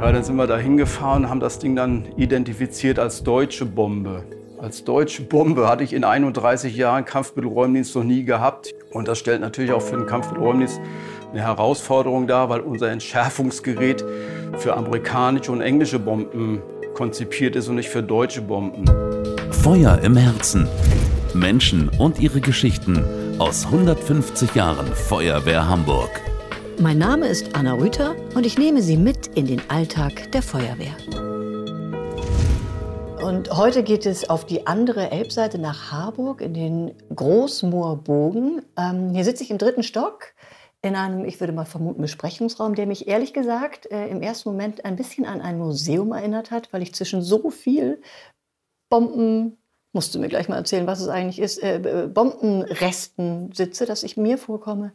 Ja, dann sind wir da hingefahren, haben das Ding dann identifiziert als deutsche Bombe. Als deutsche Bombe hatte ich in 31 Jahren Kampfmittelräumdienst noch nie gehabt. Und das stellt natürlich auch für den Kampfmittelräumdienst eine Herausforderung dar, weil unser Entschärfungsgerät für amerikanische und englische Bomben konzipiert ist und nicht für deutsche Bomben. Feuer im Herzen. Menschen und ihre Geschichten aus 150 Jahren Feuerwehr Hamburg. Mein Name ist Anna Rüther und ich nehme Sie mit in den Alltag der Feuerwehr. Und heute geht es auf die andere Elbseite nach Harburg in den Großmoorbogen. Ähm, hier sitze ich im dritten Stock in einem, ich würde mal vermuten, Besprechungsraum, der mich ehrlich gesagt äh, im ersten Moment ein bisschen an ein Museum erinnert hat, weil ich zwischen so viel Bomben, musst du mir gleich mal erzählen, was es eigentlich ist, äh, Bombenresten sitze, dass ich mir vorkomme,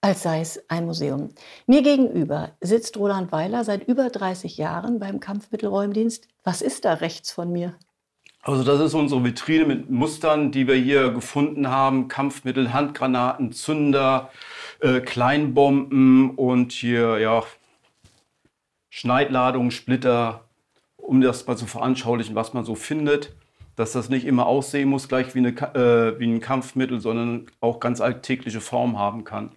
als sei es ein Museum. Mir gegenüber sitzt Roland Weiler seit über 30 Jahren beim Kampfmittelräumdienst. Was ist da rechts von mir? Also das ist unsere Vitrine mit Mustern, die wir hier gefunden haben. Kampfmittel, Handgranaten, Zünder, äh, Kleinbomben und hier ja Schneidladungen, Splitter, um das mal zu veranschaulichen, was man so findet. Dass das nicht immer aussehen muss gleich wie, eine, äh, wie ein Kampfmittel, sondern auch ganz alltägliche Form haben kann.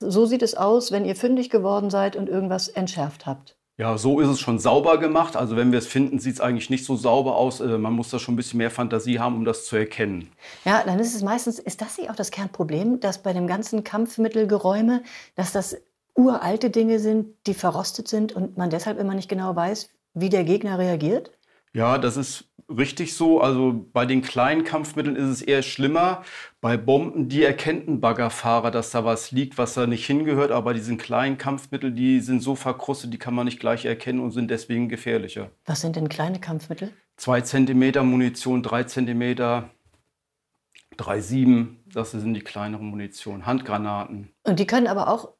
So sieht es aus, wenn ihr fündig geworden seid und irgendwas entschärft habt. Ja, so ist es schon sauber gemacht. Also wenn wir es finden, sieht es eigentlich nicht so sauber aus. Äh, man muss da schon ein bisschen mehr Fantasie haben, um das zu erkennen. Ja, dann ist es meistens, ist das nicht auch das Kernproblem, dass bei dem ganzen Kampfmittelgeräume, dass das uralte Dinge sind, die verrostet sind und man deshalb immer nicht genau weiß, wie der Gegner reagiert? Ja, das ist richtig so. Also bei den kleinen Kampfmitteln ist es eher schlimmer. Bei Bomben, die erkennt ein Baggerfahrer, dass da was liegt, was da nicht hingehört. Aber bei diesen kleinen Kampfmitteln, die sind so verkrustet, die kann man nicht gleich erkennen und sind deswegen gefährlicher. Was sind denn kleine Kampfmittel? Zwei Zentimeter Munition, drei Zentimeter, drei sieben. Das sind die kleineren Munition. Handgranaten. Und die können aber auch,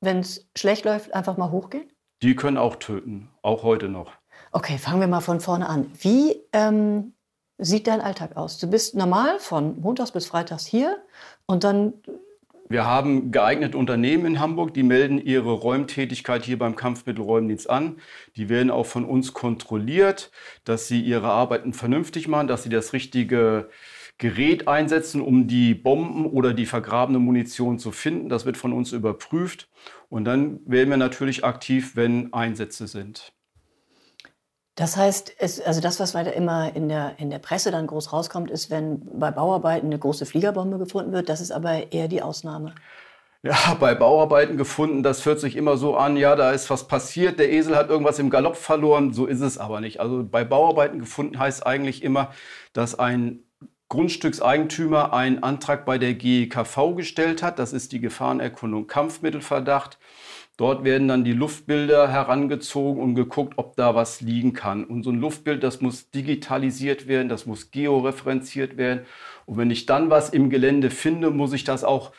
wenn es schlecht läuft, einfach mal hochgehen? Die können auch töten, auch heute noch. Okay, fangen wir mal von vorne an. Wie ähm, sieht dein Alltag aus? Du bist normal von Montags bis Freitags hier und dann. Wir haben geeignete Unternehmen in Hamburg, die melden ihre Räumtätigkeit hier beim Kampfmittelräumdienst an. Die werden auch von uns kontrolliert, dass sie ihre Arbeiten vernünftig machen, dass sie das richtige Gerät einsetzen, um die Bomben oder die vergrabene Munition zu finden. Das wird von uns überprüft. Und dann werden wir natürlich aktiv, wenn Einsätze sind. Das heißt, es, also das, was weiter immer in der, in der Presse dann groß rauskommt, ist, wenn bei Bauarbeiten eine große Fliegerbombe gefunden wird. Das ist aber eher die Ausnahme. Ja, bei Bauarbeiten gefunden, das hört sich immer so an, ja, da ist was passiert, der Esel hat irgendwas im Galopp verloren, so ist es aber nicht. Also bei Bauarbeiten gefunden heißt eigentlich immer, dass ein Grundstückseigentümer einen Antrag bei der GEKV gestellt hat, das ist die Gefahrenerkundung Kampfmittelverdacht. Dort werden dann die Luftbilder herangezogen und geguckt, ob da was liegen kann. Und so ein Luftbild, das muss digitalisiert werden, das muss georeferenziert werden. Und wenn ich dann was im Gelände finde, muss ich das auch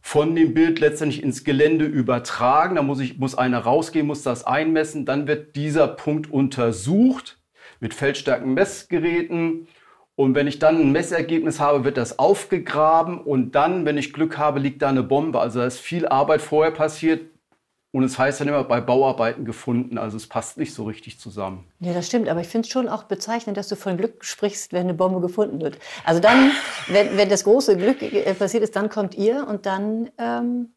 von dem Bild letztendlich ins Gelände übertragen. Da muss, ich, muss einer rausgehen, muss das einmessen. Dann wird dieser Punkt untersucht mit Feldstärkenmessgeräten. Und wenn ich dann ein Messergebnis habe, wird das aufgegraben und dann, wenn ich Glück habe, liegt da eine Bombe. Also da ist viel Arbeit vorher passiert, und es heißt dann immer bei Bauarbeiten gefunden, also es passt nicht so richtig zusammen. Ja, das stimmt, aber ich finde es schon auch bezeichnend, dass du von Glück sprichst, wenn eine Bombe gefunden wird. Also dann, wenn, wenn das große Glück äh, passiert ist, dann kommt ihr und dann ähm,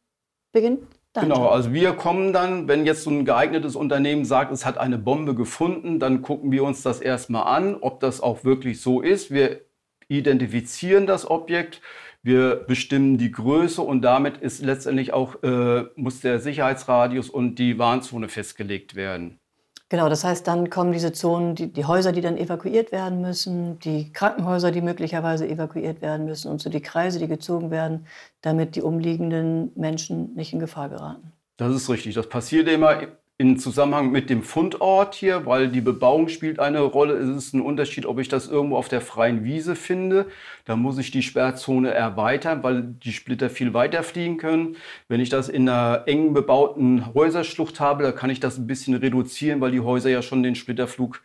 beginnt dann genau, also wir kommen dann, wenn jetzt so ein geeignetes Unternehmen sagt, es hat eine Bombe gefunden, dann gucken wir uns das erstmal an, ob das auch wirklich so ist. Wir identifizieren das Objekt, wir bestimmen die Größe und damit ist letztendlich auch, äh, muss der Sicherheitsradius und die Warnzone festgelegt werden. Genau, das heißt, dann kommen diese Zonen, die, die, Häuser, die dann evakuiert werden müssen, die Krankenhäuser, die möglicherweise evakuiert werden müssen und so die Kreise, die gezogen werden, damit die umliegenden Menschen nicht in Gefahr geraten. Das ist richtig. Das passiert immer in Zusammenhang mit dem Fundort hier, weil die Bebauung spielt eine Rolle. Es ist ein Unterschied, ob ich das irgendwo auf der freien Wiese finde. Da muss ich die Sperrzone erweitern, weil die Splitter viel weiter fliegen können. Wenn ich das in einer eng bebauten Häuserschlucht habe, da kann ich das ein bisschen reduzieren, weil die Häuser ja schon den Splitterflug äh,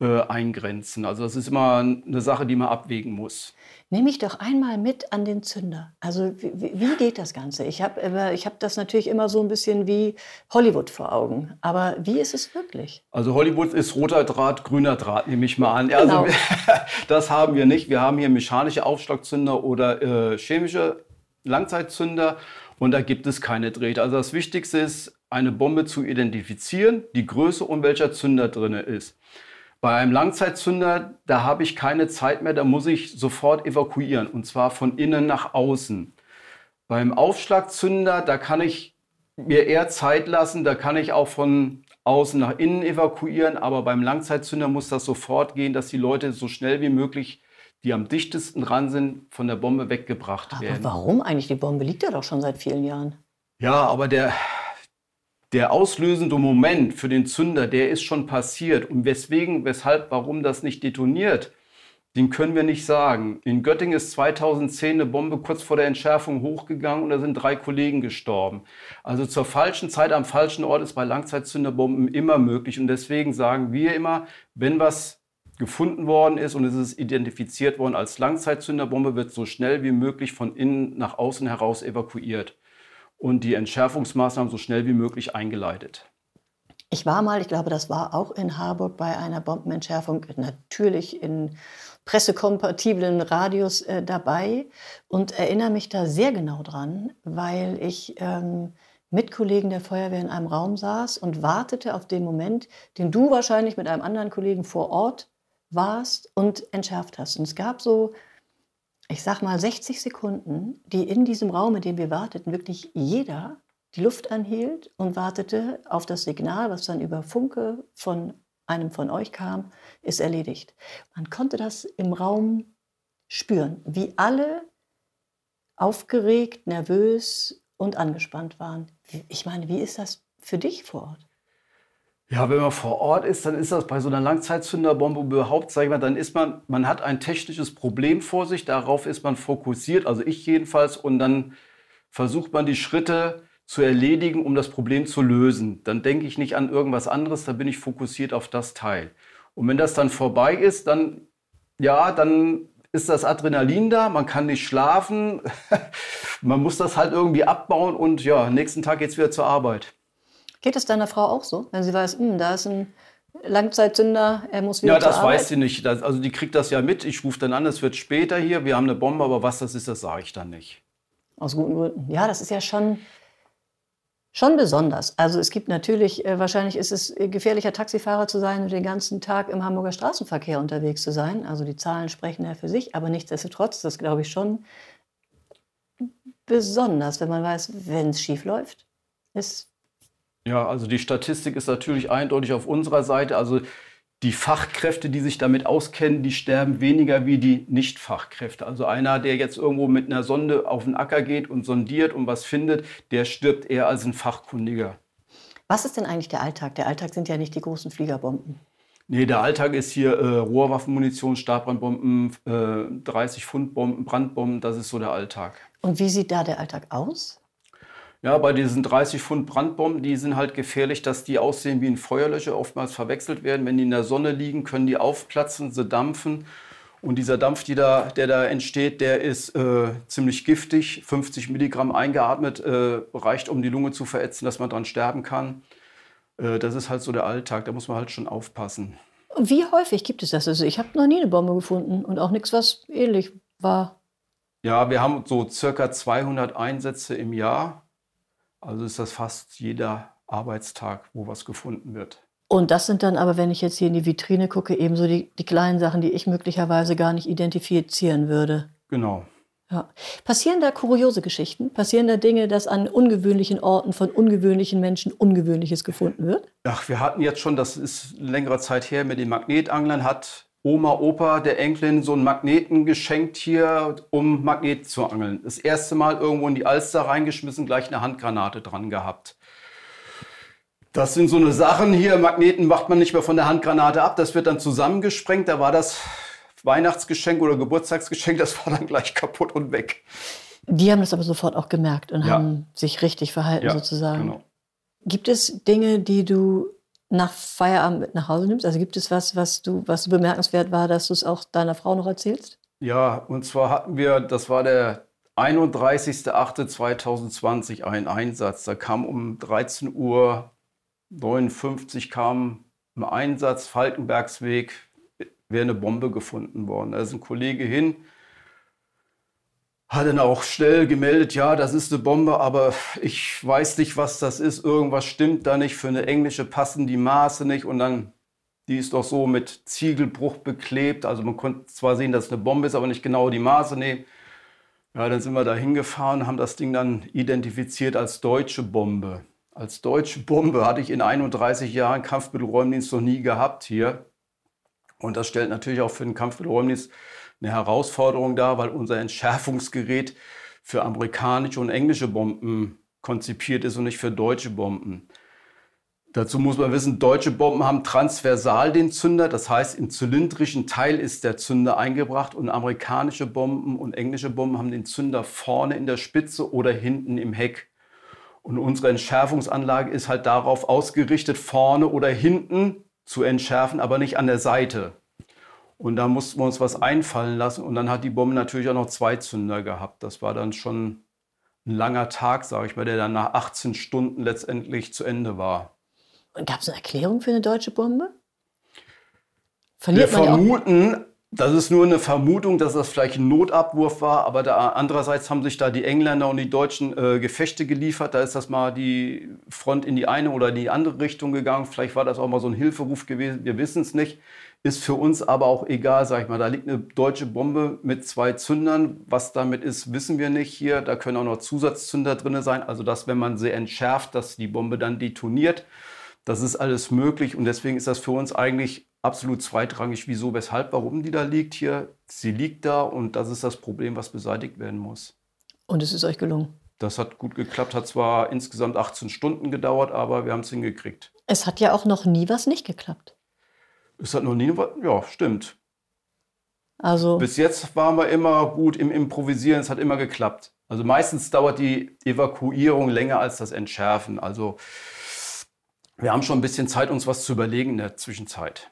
eingrenzen. Also das ist immer eine Sache, die man abwägen muss. Nehme ich doch einmal mit an den Zünder. Also wie, wie geht das Ganze? Ich habe ich hab das natürlich immer so ein bisschen wie Hollywood vor Augen. Aber wie ist es wirklich? Also Hollywood ist roter Draht, grüner Draht, nehme ich mal an. Genau. Also das haben wir nicht. Wir haben hier mechanische Aufschlagzünder oder äh, chemische Langzeitzünder und da gibt es keine Drähte. Also das Wichtigste ist, eine Bombe zu identifizieren, die Größe und welcher Zünder drin ist. Bei einem Langzeitzünder, da habe ich keine Zeit mehr, da muss ich sofort evakuieren und zwar von innen nach außen. Beim Aufschlagzünder, da kann ich mir eher Zeit lassen, da kann ich auch von außen nach innen evakuieren, aber beim Langzeitzünder muss das sofort gehen, dass die Leute so schnell wie möglich, die am dichtesten dran sind, von der Bombe weggebracht aber werden. Warum eigentlich? Die Bombe liegt ja doch schon seit vielen Jahren. Ja, aber der, der auslösende Moment für den Zünder, der ist schon passiert. Und weswegen, weshalb, warum das nicht detoniert, den können wir nicht sagen. In Göttingen ist 2010 eine Bombe kurz vor der Entschärfung hochgegangen und da sind drei Kollegen gestorben. Also zur falschen Zeit am falschen Ort ist bei Langzeitzünderbomben immer möglich. Und deswegen sagen wir immer, wenn was gefunden worden ist und es ist identifiziert worden als Langzeitzünderbombe, wird so schnell wie möglich von innen nach außen heraus evakuiert und die Entschärfungsmaßnahmen so schnell wie möglich eingeleitet. Ich war mal, ich glaube, das war auch in Harburg bei einer Bombenentschärfung, natürlich in pressekompatiblen Radius äh, dabei und erinnere mich da sehr genau dran, weil ich ähm, mit Kollegen der Feuerwehr in einem Raum saß und wartete auf den Moment, den du wahrscheinlich mit einem anderen Kollegen vor Ort warst und entschärft hast. Und es gab so ich sag mal, 60 Sekunden, die in diesem Raum, in dem wir warteten, wirklich jeder die Luft anhielt und wartete auf das Signal, was dann über Funke von einem von euch kam, ist erledigt. Man konnte das im Raum spüren, wie alle aufgeregt, nervös und angespannt waren. Ich meine, wie ist das für dich vor Ort? Ja, wenn man vor Ort ist, dann ist das bei so einer Langzeitzünderbombe überhaupt, sag ich mal, dann ist man, man hat ein technisches Problem vor sich, darauf ist man fokussiert, also ich jedenfalls, und dann versucht man die Schritte zu erledigen, um das Problem zu lösen. Dann denke ich nicht an irgendwas anderes, dann bin ich fokussiert auf das Teil. Und wenn das dann vorbei ist, dann, ja, dann ist das Adrenalin da, man kann nicht schlafen, man muss das halt irgendwie abbauen und ja, nächsten Tag geht es wieder zur Arbeit. Geht es deiner Frau auch so, wenn sie weiß, hm, da ist ein Langzeitzünder, er muss wieder Ja, das weiß sie nicht. Das, also die kriegt das ja mit. Ich rufe dann an, es wird später hier, wir haben eine Bombe, aber was das ist, das sage ich dann nicht. Aus guten Gründen. Ja, das ist ja schon, schon besonders. Also es gibt natürlich, äh, wahrscheinlich ist es gefährlicher, Taxifahrer zu sein und den ganzen Tag im Hamburger Straßenverkehr unterwegs zu sein. Also die Zahlen sprechen ja für sich, aber nichtsdestotrotz, das glaube ich schon besonders, wenn man weiß, wenn es schief läuft, ist ja, also die Statistik ist natürlich eindeutig auf unserer Seite. Also die Fachkräfte, die sich damit auskennen, die sterben weniger wie die Nicht-Fachkräfte. Also einer, der jetzt irgendwo mit einer Sonde auf den Acker geht und sondiert und was findet, der stirbt eher als ein Fachkundiger. Was ist denn eigentlich der Alltag? Der Alltag sind ja nicht die großen Fliegerbomben. Nee, der Alltag ist hier äh, Rohrwaffenmunition, Stabbrandbomben, äh, 30 Pfund Bomben, Brandbomben, das ist so der Alltag. Und wie sieht da der Alltag aus? Ja, bei diesen 30 Pfund Brandbomben, die sind halt gefährlich, dass die aussehen wie ein Feuerlöscher, oftmals verwechselt werden. Wenn die in der Sonne liegen, können die aufplatzen, sie dampfen. Und dieser Dampf, die da, der da entsteht, der ist äh, ziemlich giftig. 50 Milligramm eingeatmet äh, reicht, um die Lunge zu verätzen, dass man dran sterben kann. Äh, das ist halt so der Alltag, da muss man halt schon aufpassen. Wie häufig gibt es das? Also ich habe noch nie eine Bombe gefunden und auch nichts, was ähnlich war. Ja, wir haben so circa 200 Einsätze im Jahr. Also ist das fast jeder Arbeitstag, wo was gefunden wird. Und das sind dann aber, wenn ich jetzt hier in die Vitrine gucke, ebenso die, die kleinen Sachen, die ich möglicherweise gar nicht identifizieren würde. Genau. Ja. Passieren da kuriose Geschichten? Passieren da Dinge, dass an ungewöhnlichen Orten von ungewöhnlichen Menschen Ungewöhnliches gefunden wird? Ach, wir hatten jetzt schon, das ist längere Zeit her, mit den Magnetanglern hat Oma, Opa der Enkelin so einen Magneten geschenkt hier, um Magnet zu angeln. Das erste Mal irgendwo in die Alster reingeschmissen, gleich eine Handgranate dran gehabt. Das sind so eine Sachen hier. Magneten macht man nicht mehr von der Handgranate ab. Das wird dann zusammengesprengt. Da war das Weihnachtsgeschenk oder Geburtstagsgeschenk, das war dann gleich kaputt und weg. Die haben das aber sofort auch gemerkt und ja. haben sich richtig verhalten ja, sozusagen. Genau. Gibt es Dinge, die du nach Feierabend mit nach Hause nimmst? Also gibt es was, was du, was bemerkenswert war, dass du es auch deiner Frau noch erzählst? Ja, und zwar hatten wir, das war der 31.08.2020 ein Einsatz. Da kam um 13.59 Uhr kam ein Einsatz, Falkenbergsweg, wäre eine Bombe gefunden worden. Da ist ein Kollege hin, hat dann auch schnell gemeldet, ja, das ist eine Bombe, aber ich weiß nicht, was das ist. Irgendwas stimmt da nicht. Für eine englische passen die Maße nicht. Und dann, die ist doch so mit Ziegelbruch beklebt. Also man konnte zwar sehen, dass es eine Bombe ist, aber nicht genau die Maße nehmen. Ja, dann sind wir da hingefahren, haben das Ding dann identifiziert als deutsche Bombe. Als deutsche Bombe hatte ich in 31 Jahren Kampfmittelräumdienst noch nie gehabt hier. Und das stellt natürlich auch für den Kampfmittelräumdienst eine Herausforderung dar, weil unser Entschärfungsgerät für amerikanische und englische Bomben konzipiert ist und nicht für deutsche Bomben. Dazu muss man wissen, deutsche Bomben haben transversal den Zünder, das heißt im zylindrischen Teil ist der Zünder eingebracht und amerikanische Bomben und englische Bomben haben den Zünder vorne in der Spitze oder hinten im Heck. Und unsere Entschärfungsanlage ist halt darauf ausgerichtet, vorne oder hinten zu entschärfen, aber nicht an der Seite. Und da mussten wir uns was einfallen lassen. Und dann hat die Bombe natürlich auch noch zwei Zünder gehabt. Das war dann schon ein langer Tag, sage ich mal, der dann nach 18 Stunden letztendlich zu Ende war. Und gab es eine Erklärung für eine deutsche Bombe? Verliert Wir vermuten, das ist nur eine Vermutung, dass das vielleicht ein Notabwurf war, aber da, andererseits haben sich da die Engländer und die Deutschen äh, Gefechte geliefert. Da ist das mal die Front in die eine oder die andere Richtung gegangen. Vielleicht war das auch mal so ein Hilferuf gewesen. Wir wissen es nicht. Ist für uns aber auch egal, sag ich mal. Da liegt eine deutsche Bombe mit zwei Zündern. Was damit ist, wissen wir nicht hier. Da können auch noch Zusatzzünder drin sein. Also, dass, wenn man sie entschärft, dass die Bombe dann detoniert. Das ist alles möglich und deswegen ist das für uns eigentlich absolut zweitrangig, wieso, weshalb, warum die da liegt hier. Sie liegt da und das ist das Problem, was beseitigt werden muss. Und es ist euch gelungen? Das hat gut geklappt, hat zwar insgesamt 18 Stunden gedauert, aber wir haben es hingekriegt. Es hat ja auch noch nie was nicht geklappt. Es hat noch nie was, ja, stimmt. Also Bis jetzt waren wir immer gut im Improvisieren, es hat immer geklappt. Also meistens dauert die Evakuierung länger als das Entschärfen. Also wir haben schon ein bisschen Zeit, uns was zu überlegen in der Zwischenzeit.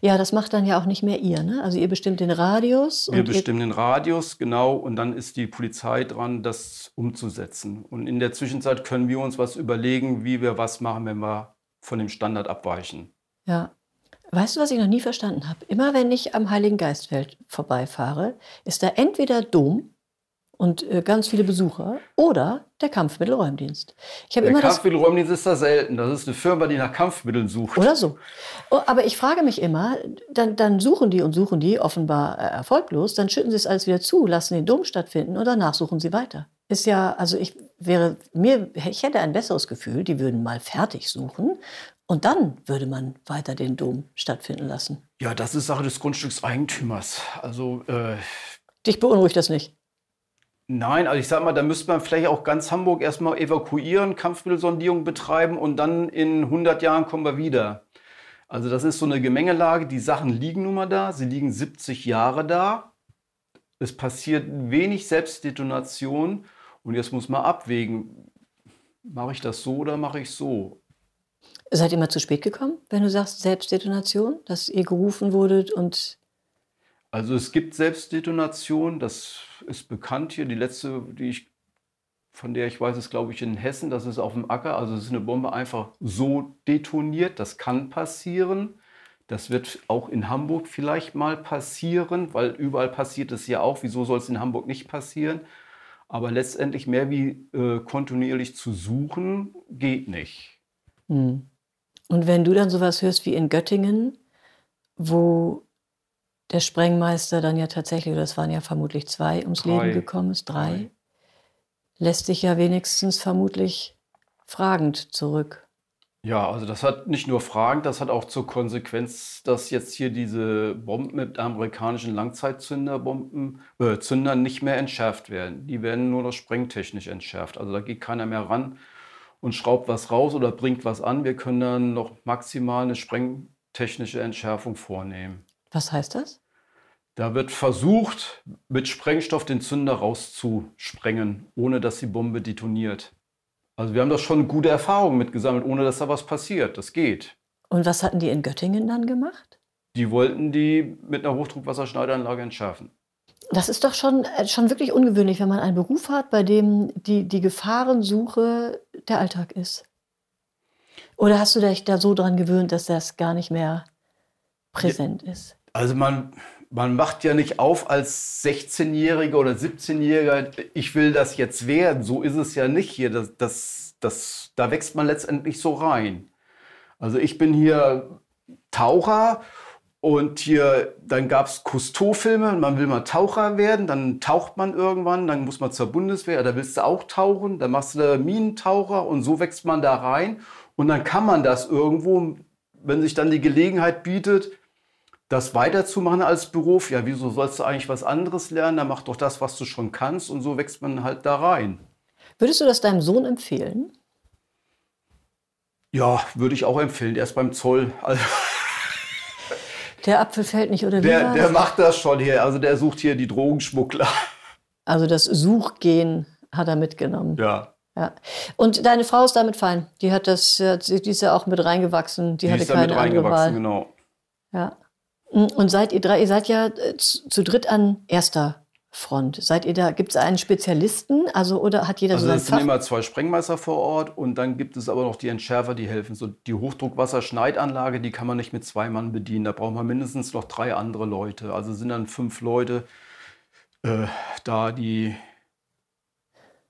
Ja, das macht dann ja auch nicht mehr ihr, ne? Also ihr bestimmt den Radius. Wir bestimmen den Radius, genau, und dann ist die Polizei dran, das umzusetzen. Und in der Zwischenzeit können wir uns was überlegen, wie wir was machen, wenn wir von dem Standard abweichen. Ja. Weißt du, was ich noch nie verstanden habe? Immer wenn ich am Heiligen Geistfeld vorbeifahre, ist da entweder Dom und äh, ganz viele Besucher oder der Kampfmittelräumdienst. Ich der immer Kampfmittelräumdienst ist da selten. Das ist eine Firma, die nach Kampfmitteln sucht. Oder so. Oh, aber ich frage mich immer, dann, dann, suchen die und suchen die, offenbar äh, erfolglos, dann schütten sie es alles wieder zu, lassen den Dom stattfinden und danach suchen sie weiter. Ist ja, also ich wäre, mir, ich hätte ein besseres Gefühl, die würden mal fertig suchen und dann würde man weiter den Dom stattfinden lassen. Ja, das ist Sache des Grundstückseigentümers. Also, äh, Dich beunruhigt das nicht? Nein, also ich sag mal, da müsste man vielleicht auch ganz Hamburg erstmal evakuieren, Kampfmittelsondierung betreiben und dann in 100 Jahren kommen wir wieder. Also das ist so eine Gemengelage. Die Sachen liegen nun mal da. Sie liegen 70 Jahre da. Es passiert wenig Selbstdetonation. Und jetzt muss man abwägen, mache ich das so oder mache ich so? Seid ihr mal zu spät gekommen, wenn du sagst Selbstdetonation, dass ihr gerufen wurdet und also es gibt Selbstdetonation, das ist bekannt hier. Die letzte, die ich, von der ich weiß, ist, glaube ich, in Hessen. Das ist auf dem Acker. Also es ist eine Bombe einfach so detoniert. Das kann passieren. Das wird auch in Hamburg vielleicht mal passieren, weil überall passiert es ja auch. Wieso soll es in Hamburg nicht passieren? Aber letztendlich mehr wie äh, kontinuierlich zu suchen, geht nicht. Hm. Und wenn du dann sowas hörst wie in Göttingen, wo der Sprengmeister dann ja tatsächlich, das waren ja vermutlich zwei, ums drei. Leben gekommen ist, drei, drei, lässt sich ja wenigstens vermutlich fragend zurück. Ja, also das hat nicht nur Fragen, das hat auch zur Konsequenz, dass jetzt hier diese Bomben mit amerikanischen Langzeitzünderbomben, äh, Zündern nicht mehr entschärft werden. Die werden nur noch sprengtechnisch entschärft. Also da geht keiner mehr ran und schraubt was raus oder bringt was an. Wir können dann noch maximal eine sprengtechnische Entschärfung vornehmen. Was heißt das? Da wird versucht, mit Sprengstoff den Zünder rauszusprengen, ohne dass die Bombe detoniert. Also wir haben da schon gute Erfahrungen mitgesammelt, ohne dass da was passiert. Das geht. Und was hatten die in Göttingen dann gemacht? Die wollten die mit einer Hochdruckwasserschneidanlage entschärfen. Das ist doch schon, äh, schon wirklich ungewöhnlich, wenn man einen Beruf hat, bei dem die, die Gefahrensuche der Alltag ist. Oder hast du dich da so dran gewöhnt, dass das gar nicht mehr präsent ist? Also man, man macht ja nicht auf als 16-Jähriger oder 17-Jähriger, ich will das jetzt werden. So ist es ja nicht hier. Das, das, das, da wächst man letztendlich so rein. Also ich bin hier Taucher und hier, dann gab es Cousteau-Filme, man will mal Taucher werden, dann taucht man irgendwann, dann muss man zur Bundeswehr, da willst du auch tauchen, dann machst du da Minentaucher und so wächst man da rein. Und dann kann man das irgendwo, wenn sich dann die Gelegenheit bietet, das weiterzumachen als Beruf. Ja, wieso sollst du eigentlich was anderes lernen? Dann mach doch das, was du schon kannst und so wächst man halt da rein. Würdest du das deinem Sohn empfehlen? Ja, würde ich auch empfehlen. Der ist beim Zoll. Also der Apfel fällt nicht, oder wie? Der, der macht das schon hier. Also der sucht hier die Drogenschmuggler. Also das Suchgehen hat er mitgenommen. Ja. Ja. Und deine Frau ist damit fein. Die hat das, die ist ja auch mit reingewachsen. Die, die hatte ist keine mit andere Wahl. Genau. Ja. Und seid ihr drei, ihr seid ja äh, zu, zu dritt an erster Front. Seid ihr da, gibt es einen Spezialisten? Also, oder hat jeder also so sein Es sind immer zwei Sprengmeister vor Ort und dann gibt es aber noch die Entschärfer, die helfen. So die Hochdruckwasserschneidanlage, die kann man nicht mit zwei Mann bedienen. Da braucht man mindestens noch drei andere Leute. Also sind dann fünf Leute äh, da, die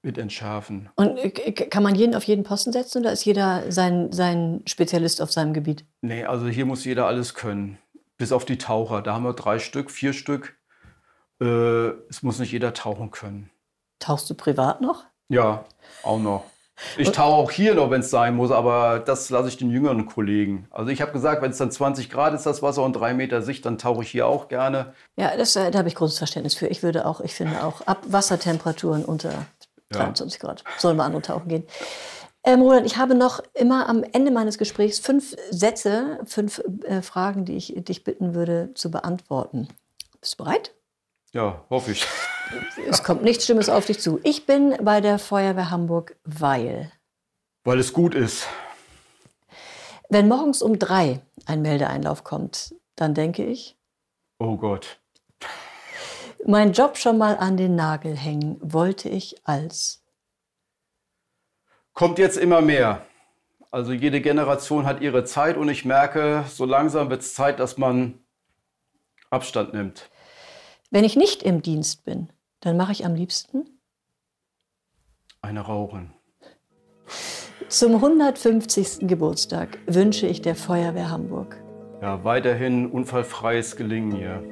mit entschärfen. Und äh, kann man jeden auf jeden Posten setzen oder ist jeder sein, sein Spezialist auf seinem Gebiet? Nee, also hier muss jeder alles können. Bis auf die Taucher. Da haben wir drei Stück, vier Stück. Äh, es muss nicht jeder tauchen können. Tauchst du privat noch? Ja, auch noch. Ich tauche auch hier noch, wenn es sein muss, aber das lasse ich den jüngeren Kollegen. Also ich habe gesagt, wenn es dann 20 Grad ist, das Wasser und drei Meter Sicht, dann tauche ich hier auch gerne. Ja, das, äh, da habe ich großes Verständnis für. Ich würde auch, ich finde auch, ab Wassertemperaturen unter 23 ja. Grad sollen wir andere tauchen gehen. Ähm, Roland, ich habe noch immer am Ende meines Gesprächs fünf Sätze, fünf äh, Fragen, die ich dich bitten würde zu beantworten. Bist du bereit? Ja, hoffe ich. Es kommt nichts Schlimmes auf dich zu. Ich bin bei der Feuerwehr Hamburg, weil. Weil es gut ist. Wenn morgens um drei ein Meldeeinlauf kommt, dann denke ich. Oh Gott. Mein Job schon mal an den Nagel hängen wollte ich als. Kommt jetzt immer mehr. Also jede Generation hat ihre Zeit und ich merke, so langsam wird es Zeit, dass man Abstand nimmt. Wenn ich nicht im Dienst bin, dann mache ich am liebsten eine rauchen. Zum 150. Geburtstag wünsche ich der Feuerwehr Hamburg. Ja, weiterhin unfallfreies Gelingen hier.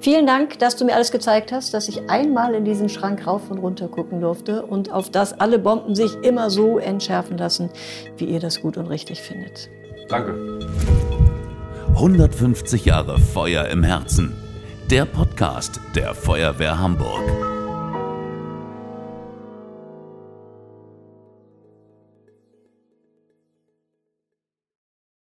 Vielen Dank, dass du mir alles gezeigt hast, dass ich einmal in diesen Schrank rauf und runter gucken durfte und auf das alle Bomben sich immer so entschärfen lassen, wie ihr das gut und richtig findet. Danke. 150 Jahre Feuer im Herzen der Podcast der Feuerwehr Hamburg.